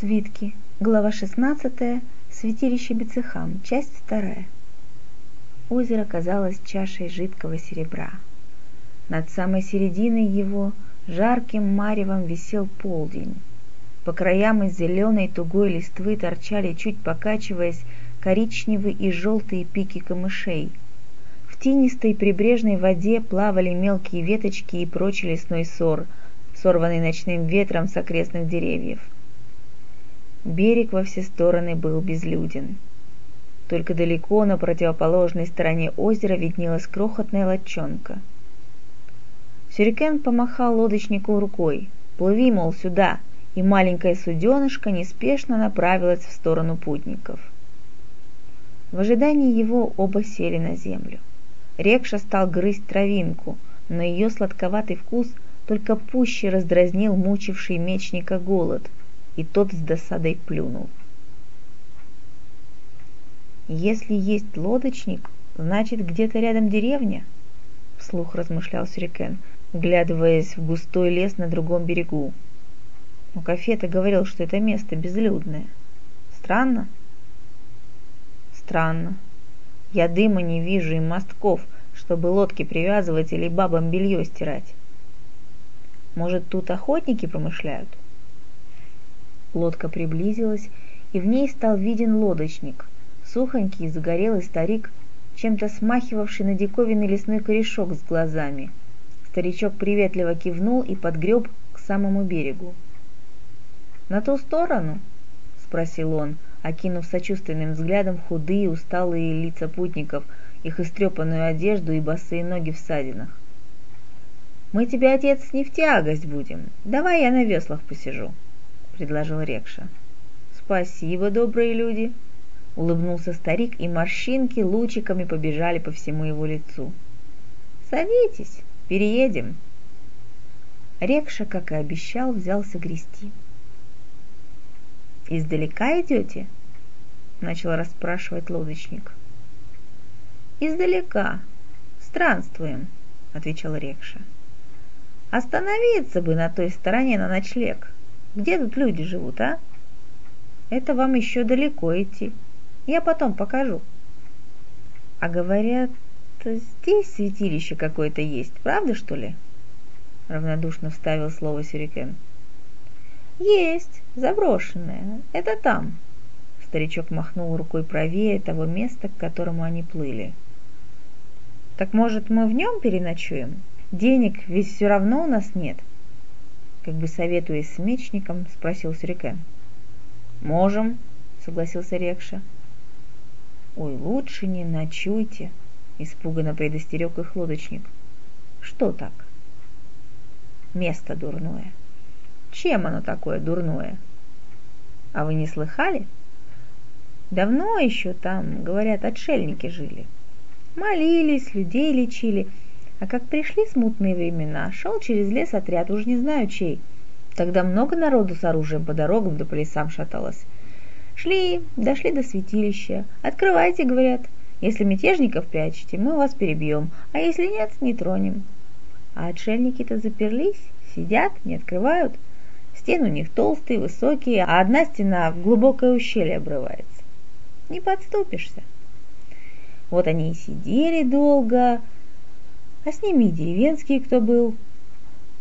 Свитки. Глава 16. Святилище Бецехам. Часть 2. Озеро казалось чашей жидкого серебра. Над самой серединой его жарким маревом висел полдень. По краям из зеленой тугой листвы торчали, чуть покачиваясь, коричневые и желтые пики камышей. В тинистой прибрежной воде плавали мелкие веточки и прочий лесной сор, сорванный ночным ветром с окрестных деревьев – Берег во все стороны был безлюден. Только далеко на противоположной стороне озера виднелась крохотная лодчонка. Сюрикен помахал лодочнику рукой. «Плыви, мол, сюда!» И маленькая суденышка неспешно направилась в сторону путников. В ожидании его оба сели на землю. Рекша стал грызть травинку, но ее сладковатый вкус только пуще раздразнил мучивший мечника голод – и тот с досадой плюнул. «Если есть лодочник, значит, где-то рядом деревня», — вслух размышлял Сюрикен, вглядываясь в густой лес на другом берегу. Но Кафета говорил, что это место безлюдное. Странно? Странно. Я дыма не вижу и мостков, чтобы лодки привязывать или бабам белье стирать. Может, тут охотники промышляют? Лодка приблизилась, и в ней стал виден лодочник, сухонький загорелый старик, чем-то смахивавший на диковинный лесной корешок с глазами. Старичок приветливо кивнул и подгреб к самому берегу. «На ту сторону?» — спросил он, окинув сочувственным взглядом худые, усталые лица путников, их истрепанную одежду и босые ноги в садинах. «Мы тебе, отец, не в тягость будем. Давай я на веслах посижу». — предложил Рекша. «Спасибо, добрые люди!» — улыбнулся старик, и морщинки лучиками побежали по всему его лицу. «Садитесь, переедем!» Рекша, как и обещал, взялся грести. «Издалека идете?» — начал расспрашивать лодочник. «Издалека. Странствуем», — отвечал Рекша. «Остановиться бы на той стороне на ночлег. Где тут люди живут, а? Это вам еще далеко идти. Я потом покажу. А говорят, здесь святилище какое-то есть, правда что ли? Равнодушно вставил слово Сюрикен. Есть, заброшенное. Это там. Старичок махнул рукой правее того места, к которому они плыли. Так может мы в нем переночуем? Денег ведь все равно у нас нет. — как бы советуясь с мечником, спросил Сюрикен. «Можем», — согласился Рекша. «Ой, лучше не ночуйте», — испуганно предостерег их лодочник. «Что так?» «Место дурное». «Чем оно такое дурное?» «А вы не слыхали?» «Давно еще там, говорят, отшельники жили. Молились, людей лечили, а как пришли смутные времена, шел через лес отряд, уж не знаю чей. Тогда много народу с оружием по дорогам да по лесам шаталось. Шли, дошли до святилища. Открывайте, говорят. Если мятежников прячете, мы вас перебьем, а если нет, не тронем. А отшельники-то заперлись, сидят, не открывают. Стены у них толстые, высокие, а одна стена в глубокое ущелье обрывается. Не подступишься. Вот они и сидели долго, а с ними и деревенские, кто был.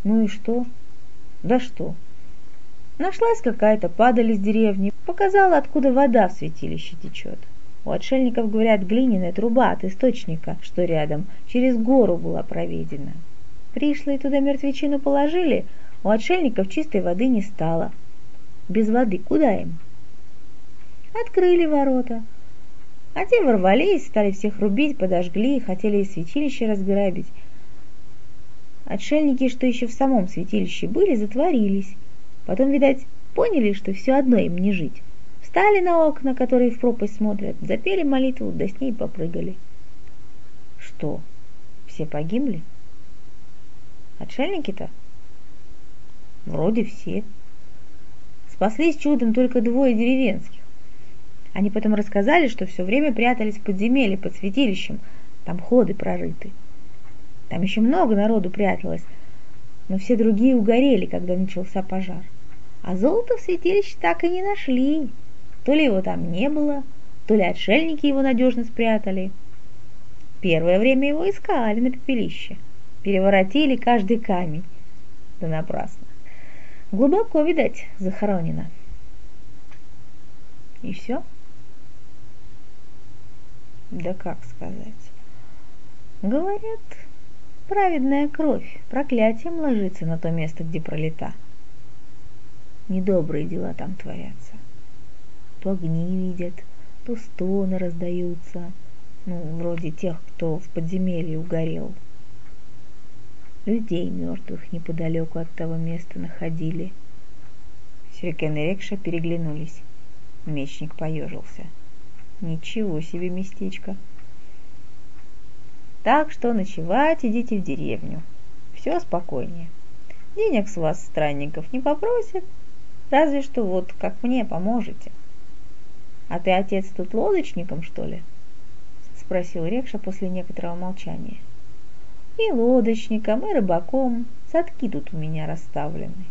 Ну и что? Да что? Нашлась какая-то падаль из деревни, показала, откуда вода в святилище течет. У отшельников, говорят, глиняная труба от источника, что рядом, через гору была проведена. Пришлые туда мертвечину положили, у отшельников чистой воды не стало. Без воды куда им? Открыли ворота, а те ворвались, стали всех рубить, подожгли, хотели и святилище разграбить. Отшельники, что еще в самом святилище были, затворились. Потом, видать, поняли, что все одно им не жить. Встали на окна, которые в пропасть смотрят, запели молитву, да с ней попрыгали. Что, все погибли? Отшельники-то? Вроде все. Спаслись чудом только двое деревенских. Они потом рассказали, что все время прятались в подземелье под святилищем, там ходы прорыты. Там еще много народу пряталось, но все другие угорели, когда начался пожар. А золото в святилище так и не нашли. То ли его там не было, то ли отшельники его надежно спрятали. Первое время его искали на пепелище, переворотили каждый камень. Да напрасно. Глубоко, видать, захоронено. И все? Да как сказать? Говорят, праведная кровь проклятием ложится на то место, где пролета. Недобрые дела там творятся. То огни видят, то стоны раздаются, ну, вроде тех, кто в подземелье угорел. Людей мертвых неподалеку от того места находили. Сюрикен и Рекша переглянулись. Мечник поежился. Ничего себе местечко. Так что ночевать идите в деревню. Все спокойнее. Денег с вас, странников, не попросят, разве что вот как мне поможете. А ты, отец, тут лодочником, что ли? Спросил Рекша после некоторого молчания. И лодочником, и рыбаком. Садки тут у меня расставлены.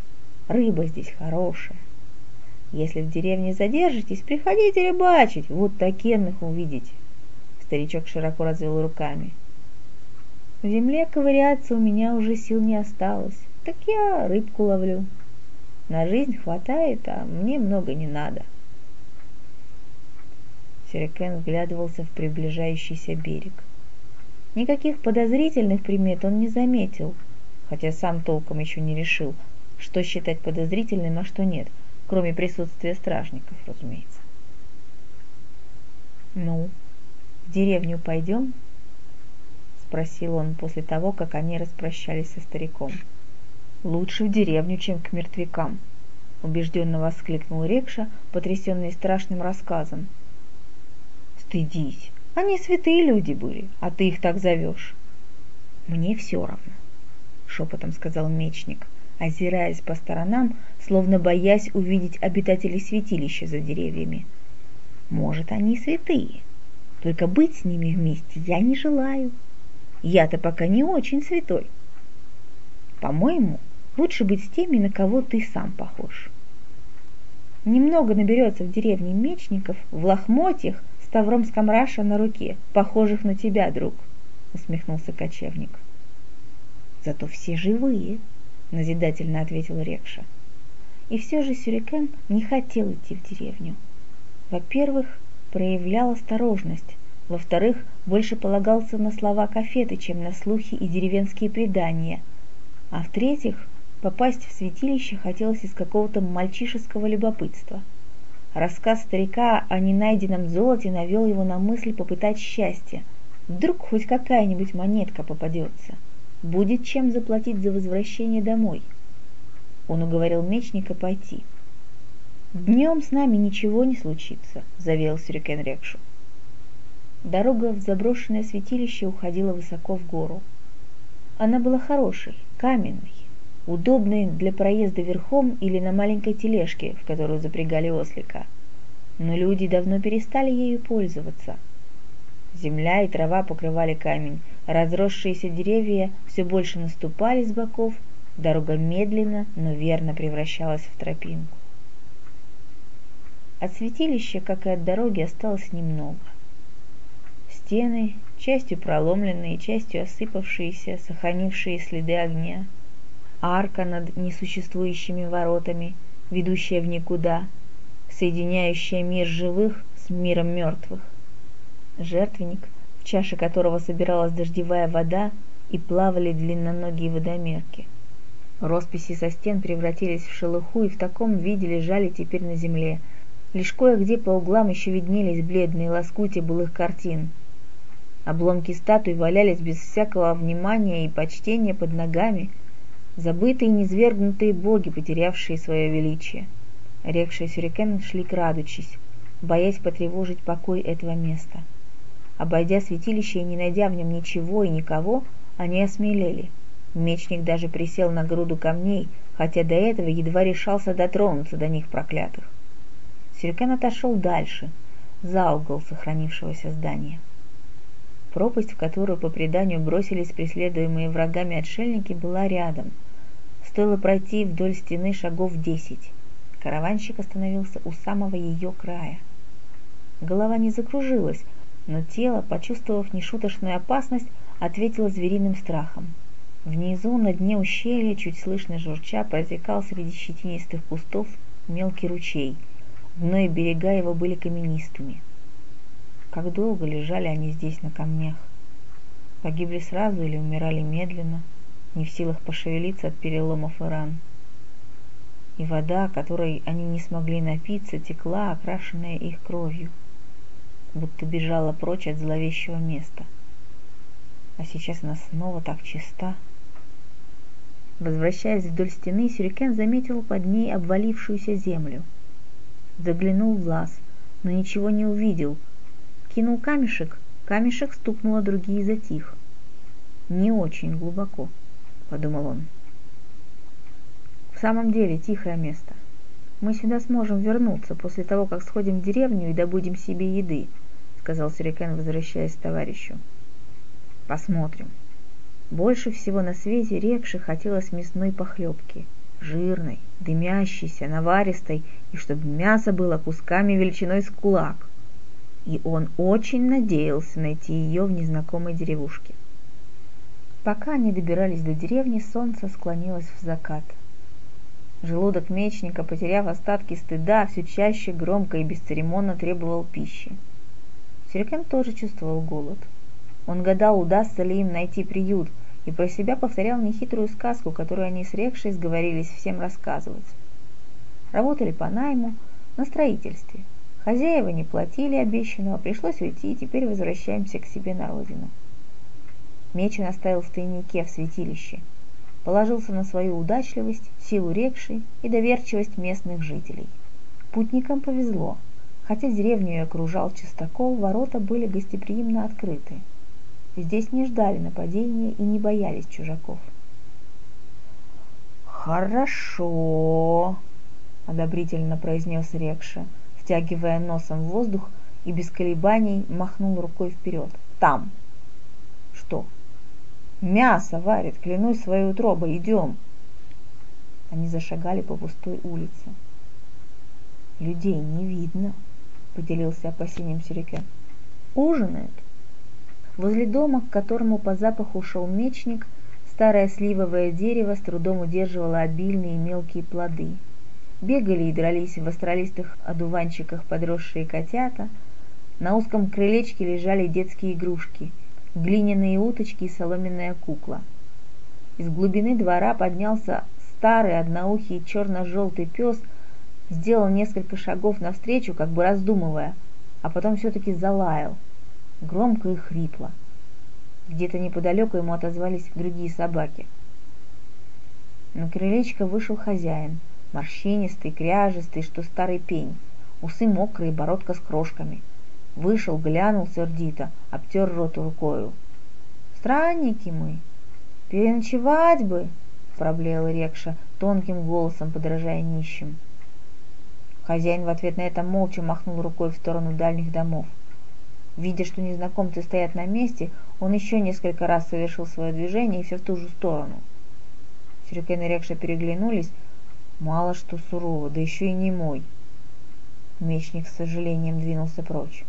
Рыба здесь хорошая. Если в деревне задержитесь, приходите рыбачить, вот такенных увидите. Старичок широко развел руками. В земле ковыряться у меня уже сил не осталось, так я рыбку ловлю. На жизнь хватает, а мне много не надо. Сюрикен вглядывался в приближающийся берег. Никаких подозрительных примет он не заметил, хотя сам толком еще не решил, что считать подозрительным, а что нет, кроме присутствия стражников, разумеется. «Ну, в деревню пойдем?» Спросил он после того, как они распрощались со стариком. «Лучше в деревню, чем к мертвякам», — убежденно воскликнул Рекша, потрясенный страшным рассказом. «Стыдись, они святые люди были, а ты их так зовешь». «Мне все равно», — шепотом сказал мечник, озираясь по сторонам, словно боясь увидеть обитателей святилища за деревьями. «Может, они святые, только быть с ними вместе я не желаю». Я-то пока не очень святой. По-моему, лучше быть с теми, на кого ты сам похож. Немного наберется в деревне мечников в лохмотьях с тавром скамраша на руке, похожих на тебя, друг, усмехнулся кочевник. Зато все живые, назидательно ответил Рекша. И все же Сюрикен не хотел идти в деревню. Во-первых, проявлял осторожность, во-вторых, больше полагался на слова кафеты, чем на слухи и деревенские предания. А в-третьих, попасть в святилище хотелось из какого-то мальчишеского любопытства. Рассказ старика о ненайденном золоте навел его на мысль попытать счастье. Вдруг хоть какая-нибудь монетка попадется. Будет чем заплатить за возвращение домой. Он уговорил мечника пойти. «Днем с нами ничего не случится», — заверил Сюрикен Рекшу. Дорога в заброшенное святилище уходила высоко в гору. Она была хорошей, каменной, удобной для проезда верхом или на маленькой тележке, в которую запрягали ослика. Но люди давно перестали ею пользоваться. Земля и трава покрывали камень, разросшиеся деревья все больше наступали с боков, дорога медленно, но верно превращалась в тропинку. От святилища, как и от дороги, осталось немного – стены, частью проломленные, частью осыпавшиеся, сохранившие следы огня, арка над несуществующими воротами, ведущая в никуда, соединяющая мир живых с миром мертвых, жертвенник, в чаше которого собиралась дождевая вода и плавали длинноногие водомерки. Росписи со стен превратились в шелуху и в таком виде лежали теперь на земле. Лишь кое-где по углам еще виднелись бледные лоскути былых картин – Обломки статуй валялись без всякого внимания и почтения под ногами, забытые и низвергнутые боги, потерявшие свое величие. Рекши и Сюрикен шли крадучись, боясь потревожить покой этого места. Обойдя святилище и не найдя в нем ничего и никого, они осмелели. Мечник даже присел на груду камней, хотя до этого едва решался дотронуться до них проклятых. Сюрикен отошел дальше, за угол сохранившегося здания. Пропасть, в которую по преданию бросились преследуемые врагами отшельники, была рядом. Стоило пройти вдоль стены шагов десять. Караванщик остановился у самого ее края. Голова не закружилась, но тело, почувствовав нешуточную опасность, ответило звериным страхом. Внизу, на дне ущелья, чуть слышно журча, протекал среди щетинистых кустов мелкий ручей. Дно и берега его были каменистыми. Как долго лежали они здесь на камнях? Погибли сразу или умирали медленно, не в силах пошевелиться от переломов и ран? И вода, которой они не смогли напиться, текла, окрашенная их кровью, будто бежала прочь от зловещего места. А сейчас она снова так чиста. Возвращаясь вдоль стены, Сюрикен заметил под ней обвалившуюся землю. Заглянул в лаз, но ничего не увидел. Кинул камешек, камешек стукнул о другие затих. «Не очень глубоко», — подумал он. «В самом деле тихое место. Мы сюда сможем вернуться после того, как сходим в деревню и добудем себе еды», — сказал Сюрикен, возвращаясь к товарищу. «Посмотрим». Больше всего на свете Рекше хотелось мясной похлебки. Жирной, дымящейся, наваристой, и чтобы мясо было кусками величиной с кулак. И он очень надеялся найти ее в незнакомой деревушке. Пока они добирались до деревни, солнце склонилось в закат. Желудок мечника, потеряв остатки стыда, все чаще громко и бесцеремонно требовал пищи. Сюрикен тоже чувствовал голод. Он гадал, удастся ли им найти приют – и про себя повторял нехитрую сказку, которую они с Рекшей сговорились всем рассказывать. Работали по найму, на строительстве. Хозяева не платили обещанного, пришлось уйти, и теперь возвращаемся к себе на родину. Мечин оставил в тайнике в святилище. Положился на свою удачливость, силу рекшей и доверчивость местных жителей. Путникам повезло. Хотя деревню и окружал чистокол, ворота были гостеприимно открыты – Здесь не ждали нападения и не боялись чужаков. «Хорошо», — одобрительно произнес Рекша, втягивая носом в воздух и без колебаний махнул рукой вперед. «Там!» «Что?» «Мясо варит, клянусь своей утробой, идем!» Они зашагали по пустой улице. «Людей не видно», — поделился опасением Сюрикен. «Ужинают?» Возле дома, к которому по запаху шел мечник, старое сливовое дерево с трудом удерживало обильные мелкие плоды. Бегали и дрались в астралистых одуванчиках подросшие котята, на узком крылечке лежали детские игрушки, глиняные уточки и соломенная кукла. Из глубины двора поднялся старый одноухий черно-желтый пес, сделал несколько шагов навстречу, как бы раздумывая, а потом все-таки залаял – громко и хрипло. Где-то неподалеку ему отозвались другие собаки. На крылечко вышел хозяин, морщинистый, кряжистый, что старый пень, усы мокрые, бородка с крошками. Вышел, глянул сердито, обтер рот рукою. «Странники мы! Переночевать бы!» — проблеял Рекша, тонким голосом подражая нищим. Хозяин в ответ на это молча махнул рукой в сторону дальних домов. Видя, что незнакомцы стоят на месте, он еще несколько раз совершил свое движение и все в ту же сторону. Сюрикен и Рекша переглянулись. Мало что сурово, да еще и не мой. Мечник с сожалением двинулся прочь.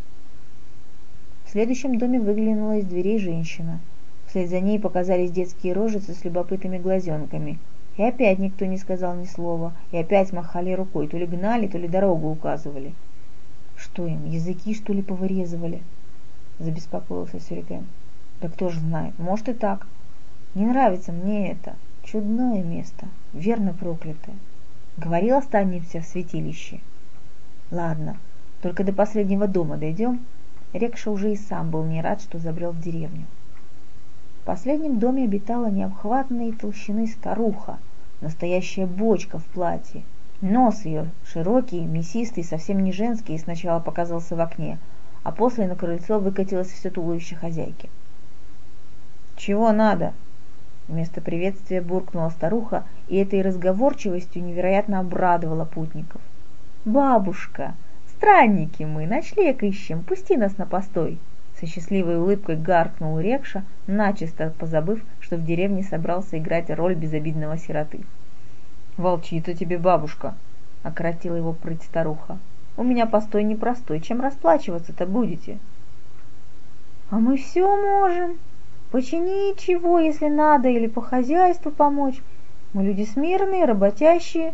В следующем доме выглянула из дверей женщина. Вслед за ней показались детские рожицы с любопытными глазенками. И опять никто не сказал ни слова, и опять махали рукой, то ли гнали, то ли дорогу указывали. Что им, языки что ли повырезывали? Забеспокоился Сюрикен. Да кто же знает, может и так. Не нравится мне это. Чудное место, верно проклятое. Говорил, останемся в святилище. Ладно, только до последнего дома дойдем. Рекша уже и сам был не рад, что забрел в деревню. В последнем доме обитала необхватной толщины старуха, настоящая бочка в платье, Нос ее, широкий, мясистый, совсем не женский, сначала показался в окне, а после на крыльцо выкатилось все туловище хозяйки. «Чего надо?» Вместо приветствия буркнула старуха, и этой разговорчивостью невероятно обрадовала путников. «Бабушка, странники мы, ночлег ищем, пусти нас на постой!» Со счастливой улыбкой гаркнул Рекша, начисто позабыв, что в деревне собрался играть роль безобидного сироты. «Волчица тебе бабушка!» — окоротила его прыть старуха. «У меня постой непростой. Чем расплачиваться-то будете?» «А мы все можем. Починить чего, если надо, или по хозяйству помочь. Мы люди смирные, работящие».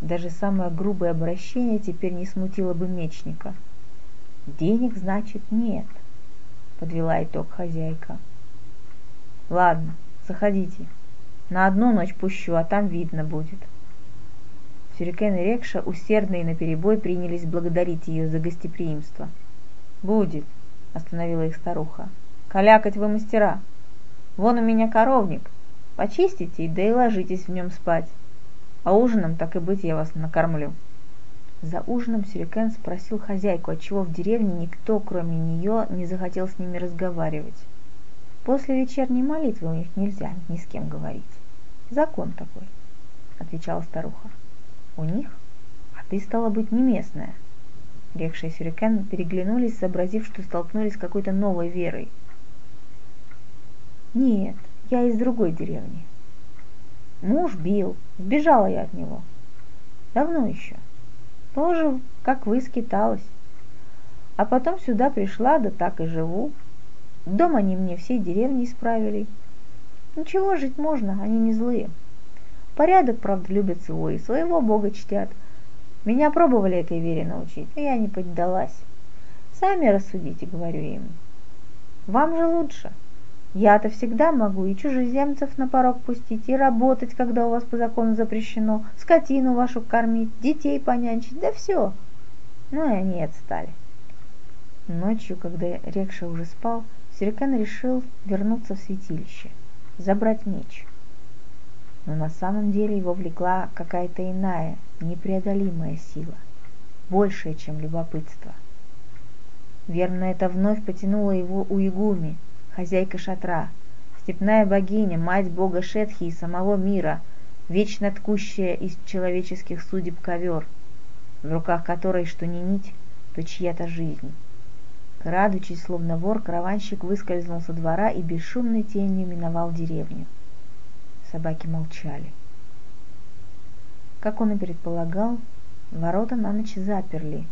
Даже самое грубое обращение теперь не смутило бы мечника. «Денег, значит, нет», — подвела итог хозяйка. «Ладно, заходите. На одну ночь пущу, а там видно будет». Сюрикен и Рекша усердно и наперебой принялись благодарить ее за гостеприимство. «Будет», — остановила их старуха. «Калякать вы мастера. Вон у меня коровник. Почистите, да и ложитесь в нем спать. А ужином, так и быть, я вас накормлю». За ужином Сюрикен спросил хозяйку, отчего в деревне никто, кроме нее, не захотел с ними разговаривать. После вечерней молитвы у них нельзя ни с кем говорить. Закон такой, отвечала старуха. У них? А ты, стала быть, не местная. Рекша Сюрикен переглянулись, сообразив, что столкнулись с какой-то новой верой. Нет, я из другой деревни. Муж бил, сбежала я от него. Давно еще. Тоже, как вы, скиталась. А потом сюда пришла, да так и живу. Дом они мне всей деревни исправили. Ничего, жить можно, они не злые. Порядок, правда, любят свой, своего бога чтят. Меня пробовали этой вере научить, но я не поддалась. Сами рассудите, говорю им. Вам же лучше. Я-то всегда могу и чужеземцев на порог пустить, и работать, когда у вас по закону запрещено, скотину вашу кормить, детей понянчить, да все. Ну и они отстали. Ночью, когда Рекша уже спал, Сюрикен решил вернуться в святилище, забрать меч. Но на самом деле его влекла какая-то иная, непреодолимая сила, большая, чем любопытство. Верно, это вновь потянуло его у Игуми, хозяйка шатра, степная богиня, мать бога Шетхи и самого мира, вечно ткущая из человеческих судеб ковер, в руках которой что ни нить, то чья-то жизнь. Крадучись, словно вор, караванщик выскользнул со двора и бесшумной тенью миновал деревню. Собаки молчали. Как он и предполагал, ворота на ночь заперли,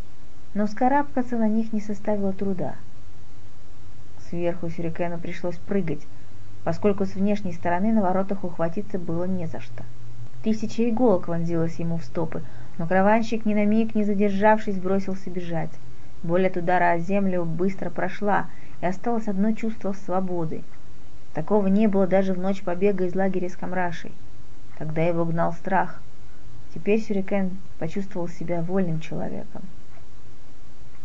но скарабкаться на них не составило труда — Сверху Сюрикену пришлось прыгать, поскольку с внешней стороны на воротах ухватиться было не за что. Тысяча иголок вонзилась ему в стопы, но караванщик ни на миг не задержавшись бросился бежать. Боль от удара о землю быстро прошла, и осталось одно чувство свободы. Такого не было даже в ночь побега из лагеря с Камрашей. Тогда его гнал страх. Теперь Сюрикен почувствовал себя вольным человеком.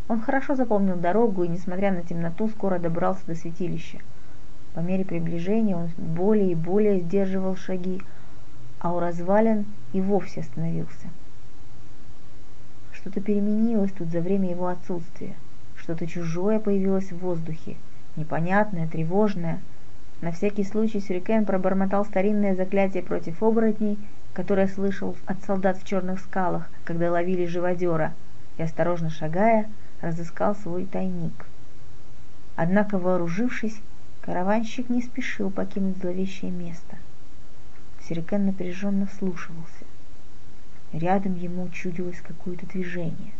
Он хорошо запомнил дорогу и, несмотря на темноту, скоро добрался до святилища. По мере приближения он более и более сдерживал шаги, а у развалин и вовсе остановился. Что-то переменилось тут за время его отсутствия. Что-то чужое появилось в воздухе, непонятное, тревожное. На всякий случай Сюрикен пробормотал старинное заклятие против оборотней, которое слышал от солдат в черных скалах, когда ловили живодера, и, осторожно шагая, разыскал свой тайник. Однако, вооружившись, караванщик не спешил покинуть зловещее место. Сирикен напряженно вслушивался. Рядом ему чудилось какое-то движение.